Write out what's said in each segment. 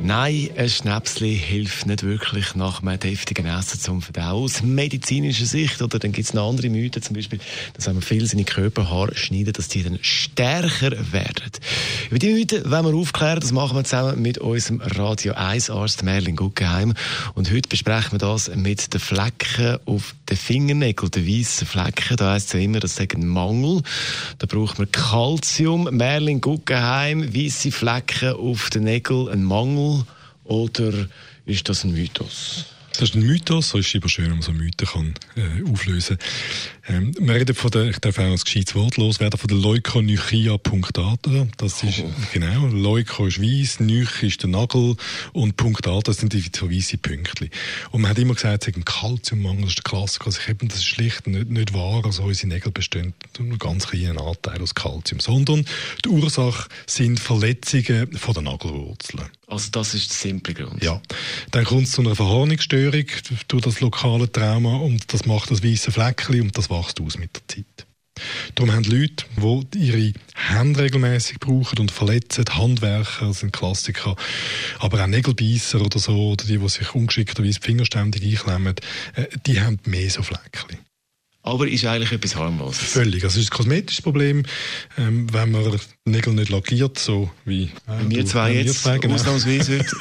Nein, ein Schnäpsli hilft nicht wirklich nach einem deftigen Essen zum Verdauen. Aus medizinischer Sicht, oder dann gibt es noch andere Mythen, zum Beispiel, dass wenn man viel seine Körperhaare schneiden, dass die dann stärker werden. Über die Mythen wollen wir aufklären, das machen wir zusammen mit unserem Radio 1 Arzt Merlin Guggenheim. Und heute besprechen wir das mit den Flecken auf den Fingernägeln, den weißen Flecken. Da heisst es ja immer, das ein Mangel. Da braucht man Calcium. Merlin Guggenheim, weiße Flecken auf den Nägeln, ein Mangel. Oder ist das ein Mythos? Das ist ein Mythos, so ist es immer schön, wenn man so Mythen kann, äh, auflösen ähm, Wir reden von der, ich darf auch ein gescheites Wort loswerden, von der Leukonychia punctata. Das ist, oh. genau, Leuko ist weiss, Nych ist der Nagel und punctata sind die so weisse Pünktchen. Und man hat immer gesagt, es ist ein Kalziummangel, das ist der Klassiker. Also ich eben, das ist schlicht nicht, nicht wahr. Also unsere Nägel bestehen nur ganz kleinen Anteil aus Kalzium, sondern die Ursache sind Verletzungen von der Nagelwurzeln. Also das ist der simple Grund? Ja. Dann kommt es zu einer Verhornungsstörung durch das lokale Trauma und das macht das weiße Fleckchen und das wächst aus mit der Zeit. Darum haben Leute, die ihre Hände regelmäßig brauchen und verletzen, Handwerker sind Klassiker, aber auch Nägelbeißer oder so, oder die, die sich ungeschickterweise die Finger ständig einklemmen, äh, die haben mehr so Fleckchen. Aber ist eigentlich etwas harmloses. Völlig. Also es ist ein kosmetisches Problem, ähm, wenn man Nägel nicht lackiert, so wie äh, wir zwei jetzt, zwei, genau. ausnahmsweise heute.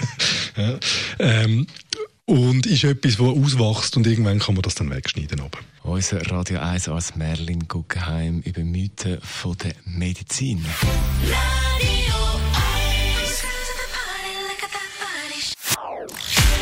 ja. ähm, und ist etwas, das auswächst und irgendwann kann man das dann wegschneiden. Aber. Unser Radio 1 als Merlin Guggenheim über Mythen von der Medizin.